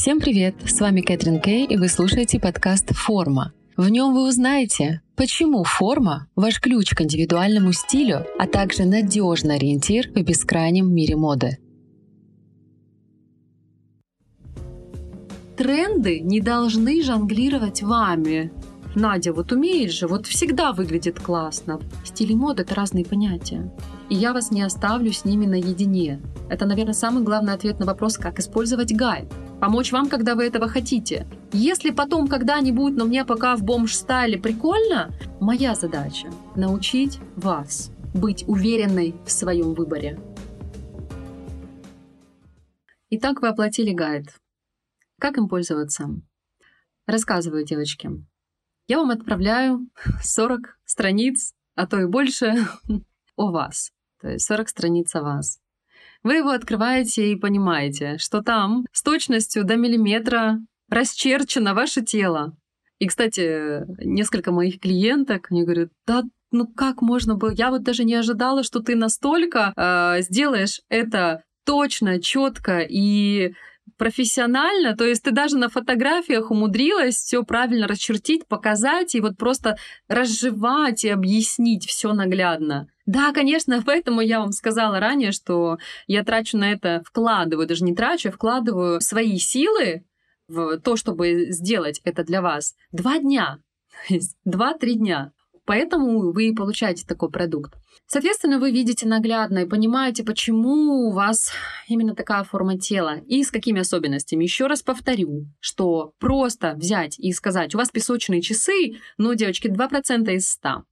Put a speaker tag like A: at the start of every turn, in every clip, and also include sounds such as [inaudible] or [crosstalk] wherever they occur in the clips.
A: Всем привет! С вами Кэтрин Кей, и вы слушаете подкаст «Форма». В нем вы узнаете, почему форма – ваш ключ к индивидуальному стилю, а также надежный ориентир в бескрайнем мире моды.
B: Тренды не должны жонглировать вами. Надя вот умеет же, вот всегда выглядит классно. Стиль и мода — это разные понятия. И я вас не оставлю с ними наедине. Это, наверное, самый главный ответ на вопрос, как использовать гайд. Помочь вам, когда вы этого хотите. Если потом когда-нибудь, но мне пока в бомж-стайле прикольно, моя задача — научить вас быть уверенной в своем выборе. Итак, вы оплатили гайд. Как им пользоваться? Рассказываю, девочки. Я вам отправляю 40 страниц, а то и больше, [laughs] о вас. То есть 40 страниц о вас. Вы его открываете и понимаете, что там с точностью до миллиметра расчерчено ваше тело. И, кстати, несколько моих клиенток, мне говорят, да ну как можно было? Я вот даже не ожидала, что ты настолько э, сделаешь это точно, четко и профессионально, то есть ты даже на фотографиях умудрилась все правильно расчертить, показать и вот просто разжевать и объяснить все наглядно. Да, конечно, [laughs] поэтому я вам сказала ранее, что я трачу на это, вкладываю, даже не трачу, а вкладываю свои силы в то, чтобы сделать это для вас. Два дня, [laughs] два-три дня. Поэтому вы получаете такой продукт. Соответственно, вы видите наглядно и понимаете, почему у вас именно такая форма тела и с какими особенностями. Еще раз повторю, что просто взять и сказать, у вас песочные часы, ну, девочки, 2% из 100.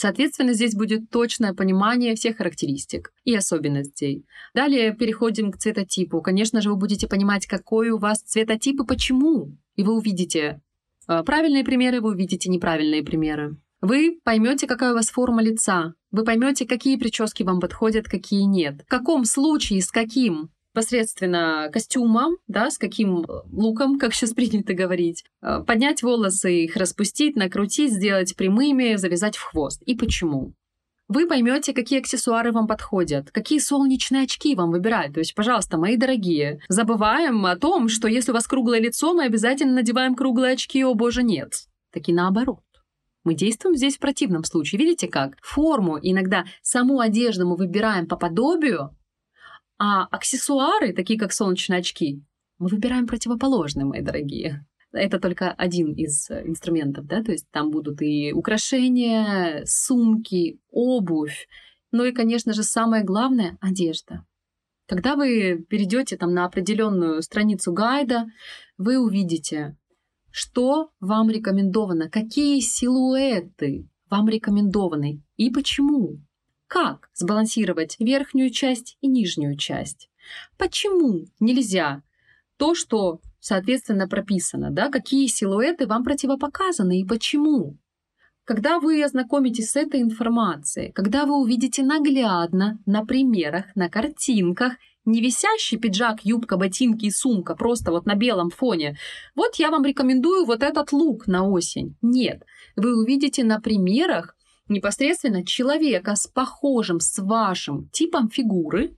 B: Соответственно, здесь будет точное понимание всех характеристик и особенностей. Далее переходим к цветотипу. Конечно же, вы будете понимать, какой у вас цветотип и почему. И вы увидите э, правильные примеры, вы увидите неправильные примеры. Вы поймете, какая у вас форма лица. Вы поймете, какие прически вам подходят, какие нет. В каком случае, с каким посредственно костюмом, да, с каким луком, как сейчас принято говорить, э, поднять волосы, их распустить, накрутить, сделать прямыми, завязать в хвост. И почему? Вы поймете, какие аксессуары вам подходят, какие солнечные очки вам выбирать. То есть, пожалуйста, мои дорогие, забываем о том, что если у вас круглое лицо, мы обязательно надеваем круглые очки, о боже, нет. Таки наоборот. Мы действуем здесь в противном случае. Видите как? Форму иногда саму одежду мы выбираем по подобию, а аксессуары, такие как солнечные очки, мы выбираем противоположные, мои дорогие. Это только один из э, инструментов, да, то есть там будут и украшения, сумки, обувь, ну и, конечно же, самое главное — одежда. Когда вы перейдете там на определенную страницу гайда, вы увидите что вам рекомендовано? Какие силуэты вам рекомендованы? И почему? Как сбалансировать верхнюю часть и нижнюю часть? Почему нельзя то, что, соответственно, прописано, да, какие силуэты вам противопоказаны и почему? Когда вы ознакомитесь с этой информацией, когда вы увидите наглядно на примерах, на картинках не висящий пиджак, юбка, ботинки и сумка просто вот на белом фоне. Вот я вам рекомендую вот этот лук на осень. Нет, вы увидите на примерах непосредственно человека с похожим, с вашим типом фигуры,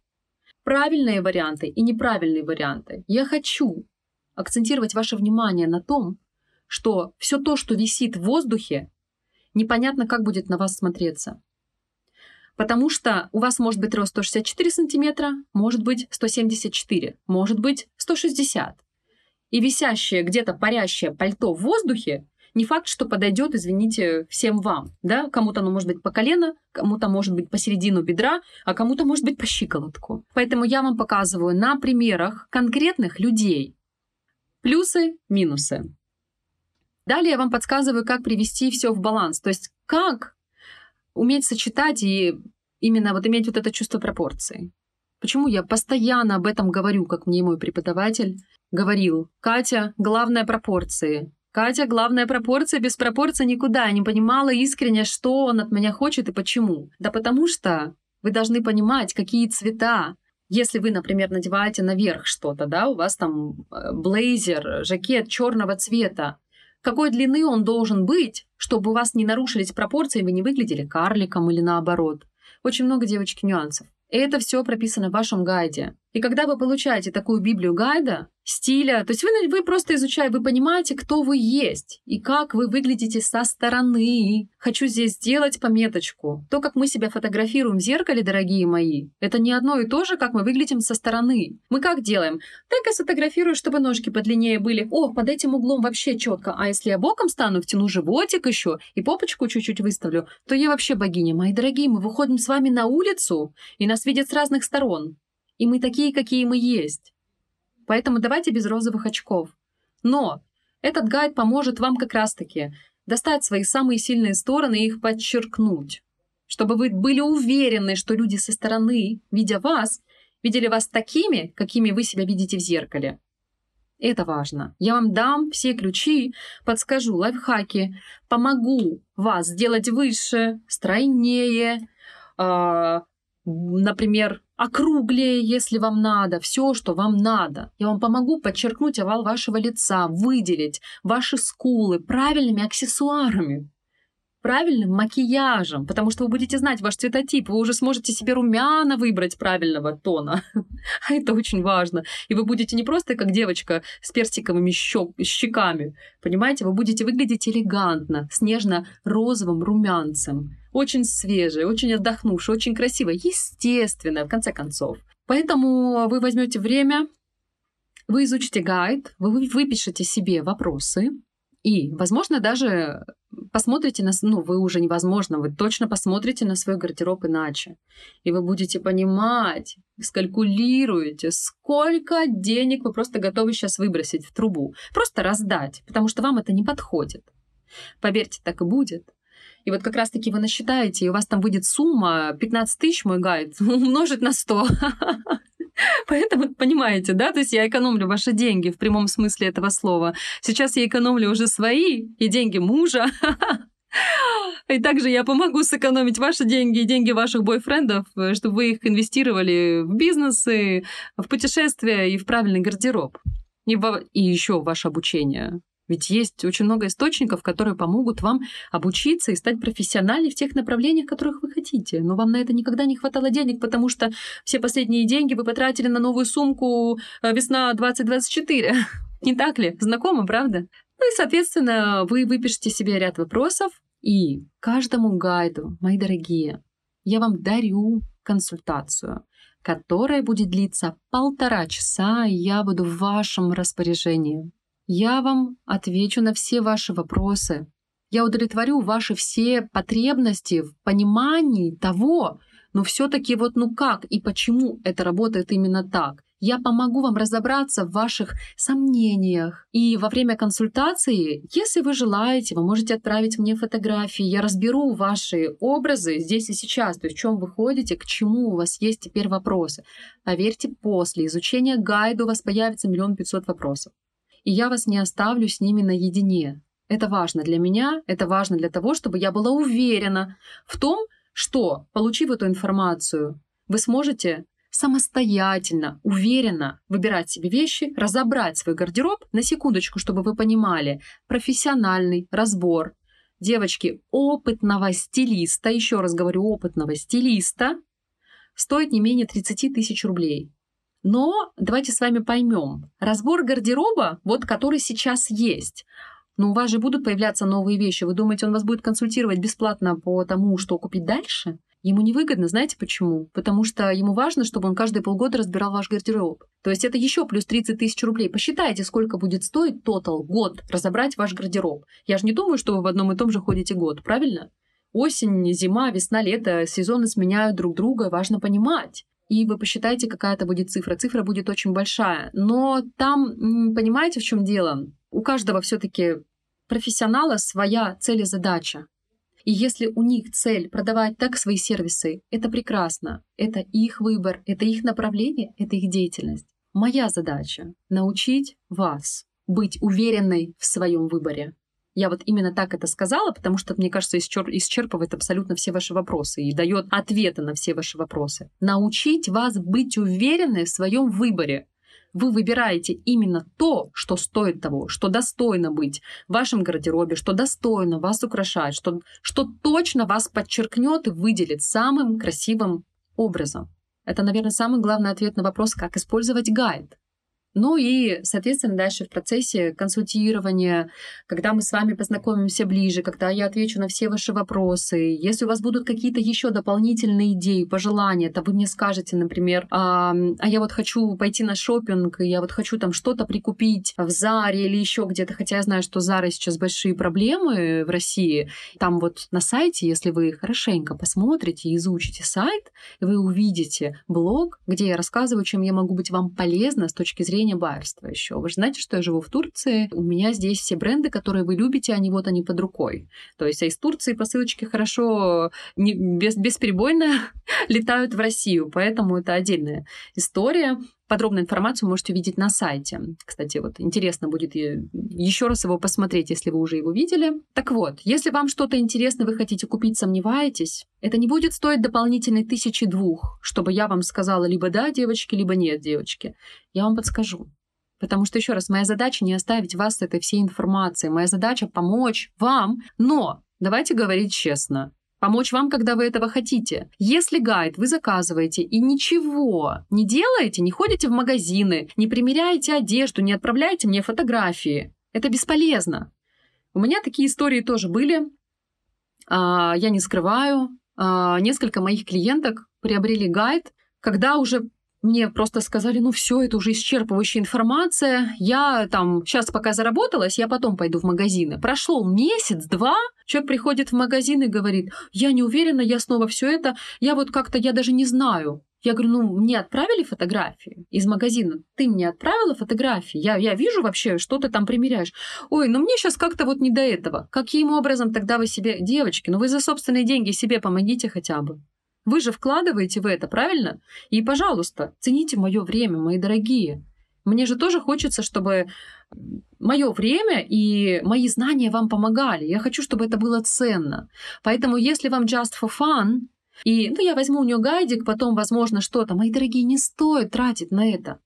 B: правильные варианты и неправильные варианты. Я хочу акцентировать ваше внимание на том, что все то, что висит в воздухе, непонятно, как будет на вас смотреться. Потому что у вас может быть рост 164 сантиметра, может быть 174, может быть 160. И висящее где-то парящее пальто в воздухе не факт, что подойдет, извините, всем вам. Да? Кому-то оно может быть по колено, кому-то может быть посередину бедра, а кому-то может быть по щиколотку. Поэтому я вам показываю на примерах конкретных людей плюсы, минусы. Далее я вам подсказываю, как привести все в баланс. То есть как уметь сочетать и именно вот иметь вот это чувство пропорции. Почему я постоянно об этом говорю, как мне мой преподаватель говорил. Катя, главное пропорции. Катя, главная пропорция, без пропорции никуда. Я не понимала искренне, что он от меня хочет и почему. Да потому что вы должны понимать, какие цвета. Если вы, например, надеваете наверх что-то, да, у вас там э, блейзер, жакет черного цвета, какой длины он должен быть, чтобы у вас не нарушились пропорции, вы не выглядели карликом или наоборот. Очень много, девочки, нюансов. И это все прописано в вашем гайде. И когда вы получаете такую Библию гайда, стиля, то есть вы, вы просто изучаете, вы понимаете, кто вы есть и как вы выглядите со стороны. Хочу здесь сделать пометочку. То, как мы себя фотографируем в зеркале, дорогие мои, это не одно и то же, как мы выглядим со стороны. Мы как делаем? Так я сфотографирую, чтобы ножки подлиннее были. О, под этим углом вообще четко. А если я боком стану, втяну животик еще и попочку чуть-чуть выставлю, то я вообще богиня. Мои дорогие, мы выходим с вами на улицу, и нас видят с разных сторон. И мы такие, какие мы есть. Поэтому давайте без розовых очков. Но этот гайд поможет вам как раз-таки достать свои самые сильные стороны и их подчеркнуть. Чтобы вы были уверены, что люди со стороны, видя вас, видели вас такими, какими вы себя видите в зеркале. Это важно. Я вам дам все ключи, подскажу лайфхаки, помогу вас сделать выше, стройнее, э, например, округлее, если вам надо, все, что вам надо. Я вам помогу подчеркнуть овал вашего лица, выделить ваши скулы правильными аксессуарами, правильным макияжем, потому что вы будете знать ваш цветотип, вы уже сможете себе румяна выбрать правильного тона. [laughs] А это очень важно. И вы будете не просто как девочка с персиковыми щеками, понимаете, вы будете выглядеть элегантно, с нежно-розовым румянцем очень свежее, очень отдохнувшее, очень красивое, естественно, в конце концов. Поэтому вы возьмете время, вы изучите гайд, вы выпишете себе вопросы, и, возможно, даже посмотрите на... Ну, вы уже невозможно, вы точно посмотрите на свой гардероб иначе. И вы будете понимать, скалькулируете, сколько денег вы просто готовы сейчас выбросить в трубу. Просто раздать, потому что вам это не подходит. Поверьте, так и будет. И вот как раз-таки вы насчитаете, и у вас там выйдет сумма 15 тысяч, мой гайд, [laughs] умножить на 100. [laughs] Поэтому, понимаете, да, то есть я экономлю ваши деньги в прямом смысле этого слова. Сейчас я экономлю уже свои и деньги мужа. [laughs] И также я помогу сэкономить ваши деньги и деньги ваших бойфрендов, чтобы вы их инвестировали в бизнесы, в путешествия и в правильный гардероб. И, в... и еще ваше обучение. Ведь есть очень много источников, которые помогут вам обучиться и стать профессиональней в тех направлениях, которых вы хотите. Но вам на это никогда не хватало денег, потому что все последние деньги вы потратили на новую сумку э, весна 2024. [laughs] Не так ли? Знакомо, правда? Ну и, соответственно, вы выпишете себе ряд вопросов, и каждому гайду, мои дорогие, я вам дарю консультацию, которая будет длиться полтора часа, и я буду в вашем распоряжении. Я вам отвечу на все ваши вопросы. Я удовлетворю ваши все потребности в понимании того, но все-таки вот ну как и почему это работает именно так. Я помогу вам разобраться в ваших сомнениях. И во время консультации, если вы желаете, вы можете отправить мне фотографии. Я разберу ваши образы здесь и сейчас, то есть в чем вы ходите, к чему у вас есть теперь вопросы. Поверьте, после изучения гайда у вас появится миллион пятьсот вопросов и я вас не оставлю с ними наедине. Это важно для меня, это важно для того, чтобы я была уверена в том, что, получив эту информацию, вы сможете самостоятельно, уверенно выбирать себе вещи, разобрать свой гардероб, на секундочку, чтобы вы понимали, профессиональный разбор девочки опытного стилиста, еще раз говорю, опытного стилиста, стоит не менее 30 тысяч рублей. Но давайте с вами поймем. Разбор гардероба, вот который сейчас есть, но у вас же будут появляться новые вещи. Вы думаете, он вас будет консультировать бесплатно по тому, что купить дальше? Ему невыгодно, знаете почему? Потому что ему важно, чтобы он каждые полгода разбирал ваш гардероб. То есть это еще плюс 30 тысяч рублей. Посчитайте, сколько будет стоить тотал год разобрать ваш гардероб. Я же не думаю, что вы в одном и том же ходите год, правильно? Осень, зима, весна, лето, сезоны сменяют друг друга, важно понимать и вы посчитаете, какая это будет цифра. Цифра будет очень большая. Но там, понимаете, в чем дело? У каждого все-таки профессионала своя цель и задача. И если у них цель продавать так свои сервисы, это прекрасно. Это их выбор, это их направление, это их деятельность. Моя задача — научить вас быть уверенной в своем выборе. Я вот именно так это сказала, потому что, мне кажется, исчерпывает абсолютно все ваши вопросы и дает ответы на все ваши вопросы. Научить вас быть уверенной в своем выборе. Вы выбираете именно то, что стоит того, что достойно быть в вашем гардеробе, что достойно вас украшать, что, что точно вас подчеркнет и выделит самым красивым образом. Это, наверное, самый главный ответ на вопрос, как использовать гайд. Ну и, соответственно, дальше в процессе консультирования, когда мы с вами познакомимся ближе, когда я отвечу на все ваши вопросы, если у вас будут какие-то еще дополнительные идеи, пожелания, то вы мне скажете, например, а, а я вот хочу пойти на шопинг, я вот хочу там что-то прикупить в Заре или еще где-то, хотя я знаю, что Зара сейчас большие проблемы в России. Там вот на сайте, если вы хорошенько посмотрите и изучите сайт, вы увидите блог, где я рассказываю, чем я могу быть вам полезна с точки зрения зрения байерства еще. Вы же знаете, что я живу в Турции. У меня здесь все бренды, которые вы любите, они вот они под рукой. То есть а из Турции посылочки хорошо, не, без, бесперебойно [laughs] летают в Россию. Поэтому это отдельная история. Подробную информацию можете увидеть на сайте. Кстати, вот интересно будет еще раз его посмотреть, если вы уже его видели. Так вот, если вам что-то интересно вы хотите купить, сомневаетесь, это не будет стоить дополнительной тысячи двух, чтобы я вам сказала либо да, девочки, либо нет, девочки. Я вам подскажу. Потому что, еще раз, моя задача не оставить вас с этой всей информацией. Моя задача помочь вам. Но давайте говорить честно помочь вам, когда вы этого хотите. Если гайд вы заказываете и ничего не делаете, не ходите в магазины, не примеряете одежду, не отправляете мне фотографии, это бесполезно. У меня такие истории тоже были. А, я не скрываю. А, несколько моих клиенток приобрели гайд, когда уже мне просто сказали, ну все, это уже исчерпывающая информация. Я там сейчас пока заработалась, я потом пойду в магазины. Прошло месяц-два, человек приходит в магазин и говорит, я не уверена, я снова все это, я вот как-то, я даже не знаю. Я говорю, ну, мне отправили фотографии из магазина. Ты мне отправила фотографии? Я, я вижу вообще, что ты там примеряешь. Ой, ну мне сейчас как-то вот не до этого. Каким образом тогда вы себе... Девочки, ну вы за собственные деньги себе помогите хотя бы. Вы же вкладываете в это, правильно? И, пожалуйста, цените мое время, мои дорогие. Мне же тоже хочется, чтобы мое время и мои знания вам помогали. Я хочу, чтобы это было ценно. Поэтому, если вам just for fun, и ну, я возьму у нее гайдик, потом, возможно, что-то, мои дорогие, не стоит тратить на это.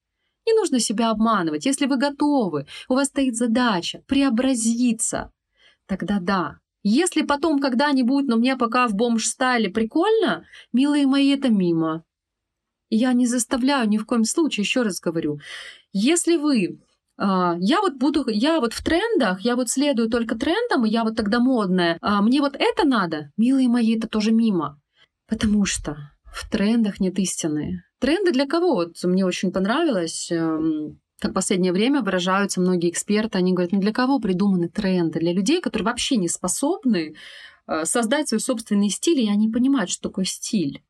B: Не нужно себя обманывать. Если вы готовы, у вас стоит задача преобразиться, тогда да, если потом когда-нибудь, но мне пока в бомж-стайле прикольно, милые мои, это мимо. Я не заставляю ни в коем случае, еще раз говорю. Если вы Uh, я вот буду, я вот в трендах, я вот следую только трендам, и я вот тогда модная. Uh, мне вот это надо, милые мои, это тоже мимо. Потому что в трендах нет истины. Тренды для кого? Вот мне очень понравилось. Как в последнее время выражаются многие эксперты, они говорят, ну для кого придуманы тренды? Для людей, которые вообще не способны э, создать свой собственный стиль, и они понимают, что такое стиль.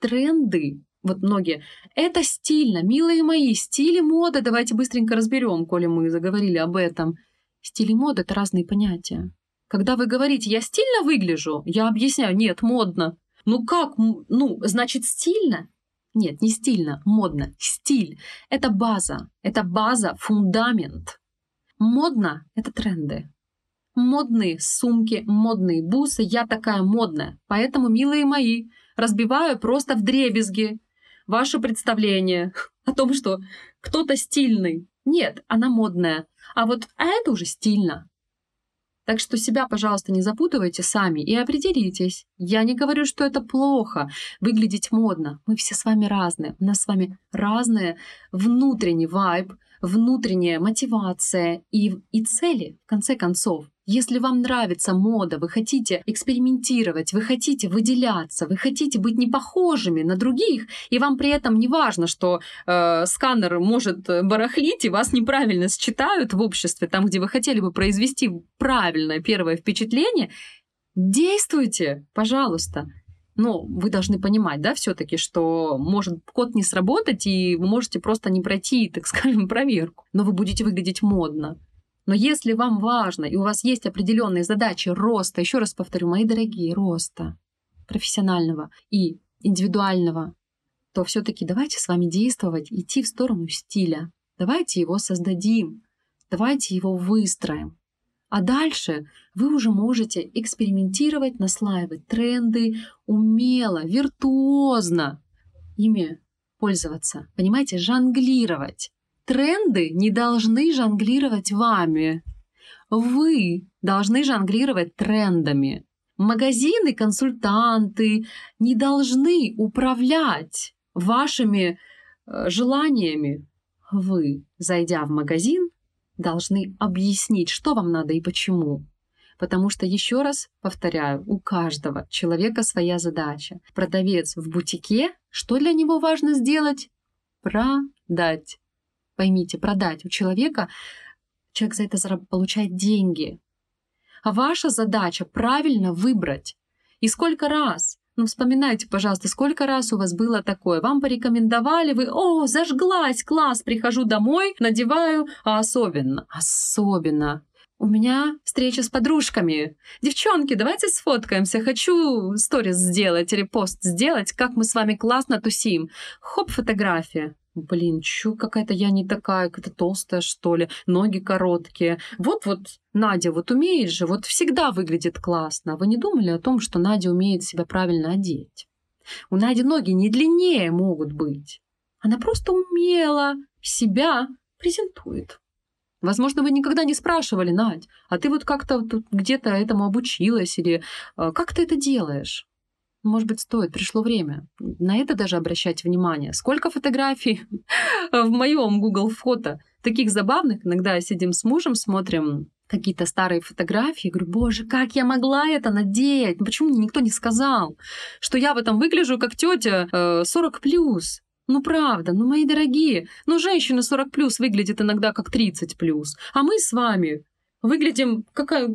B: Тренды, вот многие, это стильно, милые мои, стили моды, давайте быстренько разберем, коли мы заговорили об этом. Стиль и мода — это разные понятия. Когда вы говорите, я стильно выгляжу, я объясняю, нет, модно. Ну как, ну, значит, стильно? Нет, не стильно, модно. Стиль — это база. Это база, фундамент. Модно — это тренды. Модные сумки, модные бусы, я такая модная. Поэтому, милые мои, разбиваю просто в дребезги ваше представление [laughs] о том, что кто-то стильный. Нет, она модная. А вот а это уже стильно. Так что себя, пожалуйста, не запутывайте сами и определитесь. Я не говорю, что это плохо, выглядеть модно. Мы все с вами разные. У нас с вами разные внутренний вайб, внутренняя мотивация и, и цели, в конце концов. Если вам нравится мода, вы хотите экспериментировать, вы хотите выделяться, вы хотите быть не похожими на других, и вам при этом не важно, что э, сканер может барахлить, и вас неправильно считают в обществе, там, где вы хотели бы произвести правильное первое впечатление, действуйте, пожалуйста. Но вы должны понимать, да, все-таки, что может код не сработать, и вы можете просто не пройти, так скажем, [laughs] проверку. Но вы будете выглядеть модно. Но если вам важно, и у вас есть определенные задачи роста, еще раз повторю, мои дорогие, роста профессионального и индивидуального, то все-таки давайте с вами действовать, идти в сторону стиля. Давайте его создадим, давайте его выстроим. А дальше вы уже можете экспериментировать, наслаивать тренды умело, виртуозно ими пользоваться. Понимаете, жонглировать. Тренды не должны жонглировать вами. Вы должны жонглировать трендами. Магазины, консультанты не должны управлять вашими э, желаниями. Вы, зайдя в магазин, должны объяснить, что вам надо и почему. Потому что, еще раз повторяю, у каждого человека своя задача. Продавец в бутике, что для него важно сделать? Продать. Поймите, продать. У человека человек за это получает деньги. А ваша задача правильно выбрать. И сколько раз ну, вспоминайте, пожалуйста, сколько раз у вас было такое. Вам порекомендовали, вы, о, зажглась, класс, прихожу домой, надеваю, а особенно, особенно у меня встреча с подружками. Девчонки, давайте сфоткаемся. Хочу сторис сделать или пост сделать, как мы с вами классно тусим. Хоп, фотография. Блин, чё какая-то я не такая, какая-то толстая, что ли, ноги короткие. Вот-вот Надя вот умеет же, вот всегда выглядит классно. Вы не думали о том, что Надя умеет себя правильно одеть? У Нади ноги не длиннее могут быть. Она просто умело себя презентует. Возможно, вы никогда не спрашивали, Надь, а ты вот как-то тут где-то этому обучилась или э, как ты это делаешь? Может быть, стоит, пришло время. На это даже обращать внимание. Сколько фотографий [laughs] в моем Google фото, таких забавных. Иногда сидим с мужем, смотрим какие-то старые фотографии, говорю, боже, как я могла это надеть? Почему мне никто не сказал, что я в этом выгляжу как тетя э, 40 плюс? Ну правда, ну мои дорогие, ну женщина 40 плюс выглядит иногда как 30 плюс, а мы с вами выглядим какая,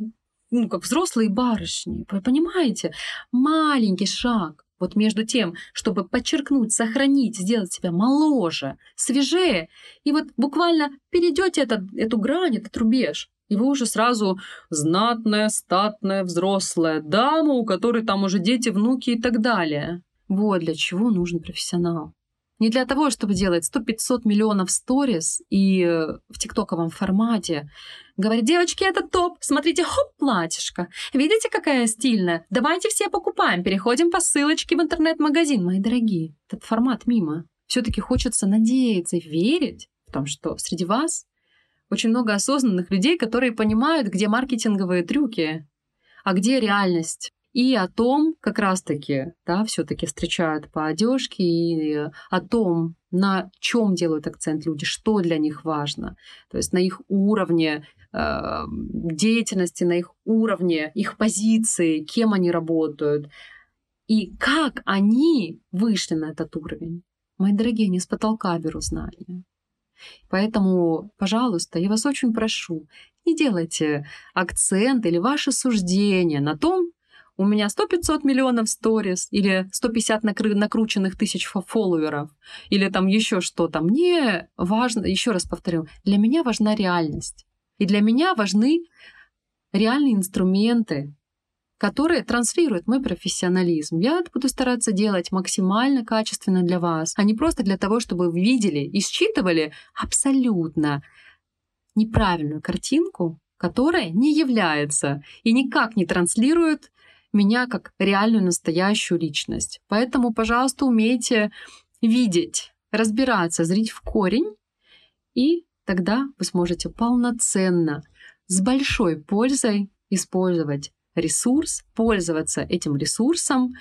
B: ну, как взрослые барышни, вы понимаете? Маленький шаг вот между тем, чтобы подчеркнуть, сохранить, сделать себя моложе, свежее, и вот буквально перейдете этот, эту грань, этот рубеж, и вы уже сразу знатная, статная, взрослая дама, у которой там уже дети, внуки и так далее. Вот для чего нужен профессионал. Не для того, чтобы делать 100-500 миллионов сторис и э, в тиктоковом формате. Говорит, девочки, это топ, смотрите, хоп, платьишко. Видите, какая стильная? Давайте все покупаем, переходим по ссылочке в интернет-магазин. Мои дорогие, этот формат мимо. все таки хочется надеяться верить в том, что среди вас очень много осознанных людей, которые понимают, где маркетинговые трюки, а где реальность и о том, как раз-таки, да, все-таки встречают по одежке, и о том, на чем делают акцент люди, что для них важно. То есть на их уровне э, деятельности, на их уровне их позиции, кем они работают, и как они вышли на этот уровень. Мои дорогие, не с потолка беру знания. Поэтому, пожалуйста, я вас очень прошу, не делайте акцент или ваше суждение на том, у меня 100-500 миллионов сторис или 150 накры- накрученных тысяч фолловеров или там еще что-то. Мне важно, еще раз повторю, для меня важна реальность. И для меня важны реальные инструменты, которые транслируют мой профессионализм. Я буду стараться делать максимально качественно для вас, а не просто для того, чтобы вы видели и считывали абсолютно неправильную картинку, которая не является и никак не транслирует меня как реальную настоящую личность. Поэтому, пожалуйста, умейте видеть, разбираться, зрить в корень, и тогда вы сможете полноценно, с большой пользой использовать ресурс, пользоваться этим ресурсом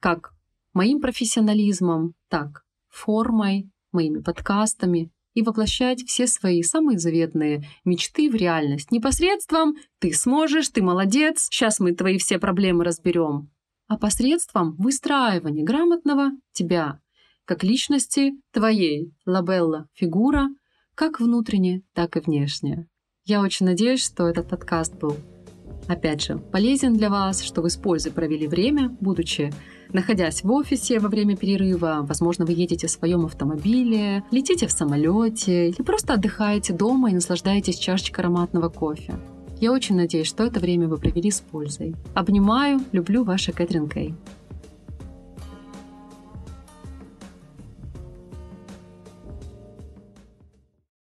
B: как моим профессионализмом, так формой, моими подкастами, и воплощать все свои самые заветные мечты в реальность. Не посредством «ты сможешь», «ты молодец», «сейчас мы твои все проблемы разберем», а посредством выстраивания грамотного тебя как личности твоей, лабелла, фигура, как внутренне, так и внешне. Я очень надеюсь, что этот подкаст был, опять же, полезен для вас, что вы с пользой провели время, будучи находясь в офисе во время перерыва, возможно, вы едете в своем автомобиле, летите в самолете или просто отдыхаете дома и наслаждаетесь чашечкой ароматного кофе. Я очень надеюсь, что это время вы провели с пользой. Обнимаю, люблю ваша Кэтрин Кей.